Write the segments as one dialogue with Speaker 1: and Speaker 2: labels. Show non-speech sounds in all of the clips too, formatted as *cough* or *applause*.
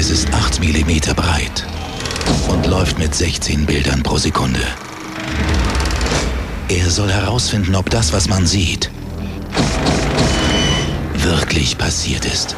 Speaker 1: Es ist 8 mm breit und läuft mit 16 Bildern pro Sekunde. Er soll herausfinden, ob das, was man sieht, wirklich passiert ist.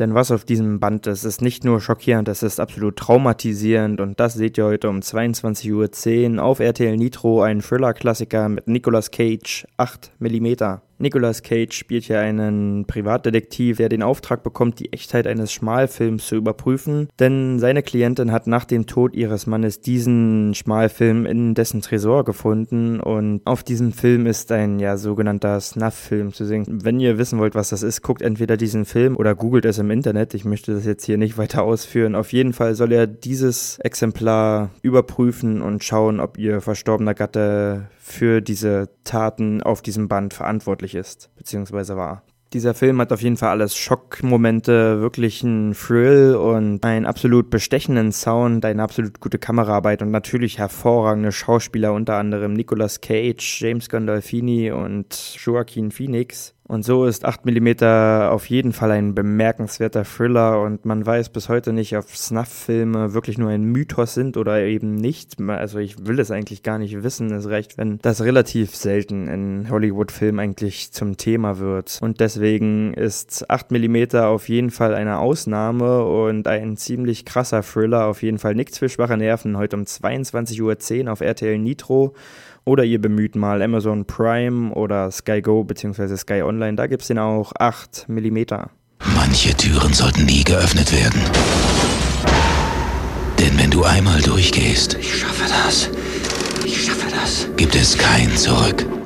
Speaker 2: Denn was auf diesem Band ist, ist nicht nur schockierend, es ist absolut traumatisierend und das seht ihr heute um 22.10 Uhr auf RTL Nitro, ein Thriller-Klassiker mit Nicolas Cage, 8 mm. Nicolas Cage spielt hier einen Privatdetektiv, der den Auftrag bekommt, die Echtheit eines Schmalfilms zu überprüfen, denn seine Klientin hat nach dem Tod ihres Mannes diesen Schmalfilm in dessen Tresor gefunden und auf diesem Film ist ein ja sogenannter Snuff-Film zu sehen. Wenn ihr wissen wollt, was das ist, guckt entweder diesen Film oder googelt es im Internet. Ich möchte das jetzt hier nicht *laughs* weiter ausführen. Auf jeden Fall soll er dieses Exemplar überprüfen und schauen, ob ihr verstorbener Gatte für diese Taten auf diesem Band verantwortlich ist, beziehungsweise war. Dieser Film hat auf jeden Fall alles Schockmomente, wirklich einen Thrill und einen absolut bestechenden Sound, eine absolut gute Kameraarbeit und natürlich hervorragende Schauspieler, unter anderem Nicolas Cage, James Gandolfini und Joaquin Phoenix. Und so ist 8mm auf jeden Fall ein bemerkenswerter Thriller und man weiß bis heute nicht, ob Snuff-Filme wirklich nur ein Mythos sind oder eben nicht. Also ich will es eigentlich gar nicht wissen. Es reicht, wenn das relativ selten in Hollywood-Filmen eigentlich zum Thema wird. Und deswegen ist 8mm auf jeden Fall eine Ausnahme und ein ziemlich krasser Thriller. Auf jeden Fall nichts für schwache Nerven. Heute um 22.10 Uhr auf RTL Nitro. Oder ihr bemüht mal Amazon Prime oder Sky Go bzw. Sky Online, da gibt es den auch 8 mm.
Speaker 1: Manche Türen sollten nie geöffnet werden. Denn wenn du einmal durchgehst,
Speaker 3: ich schaffe das. Ich schaffe das.
Speaker 1: Gibt es kein Zurück.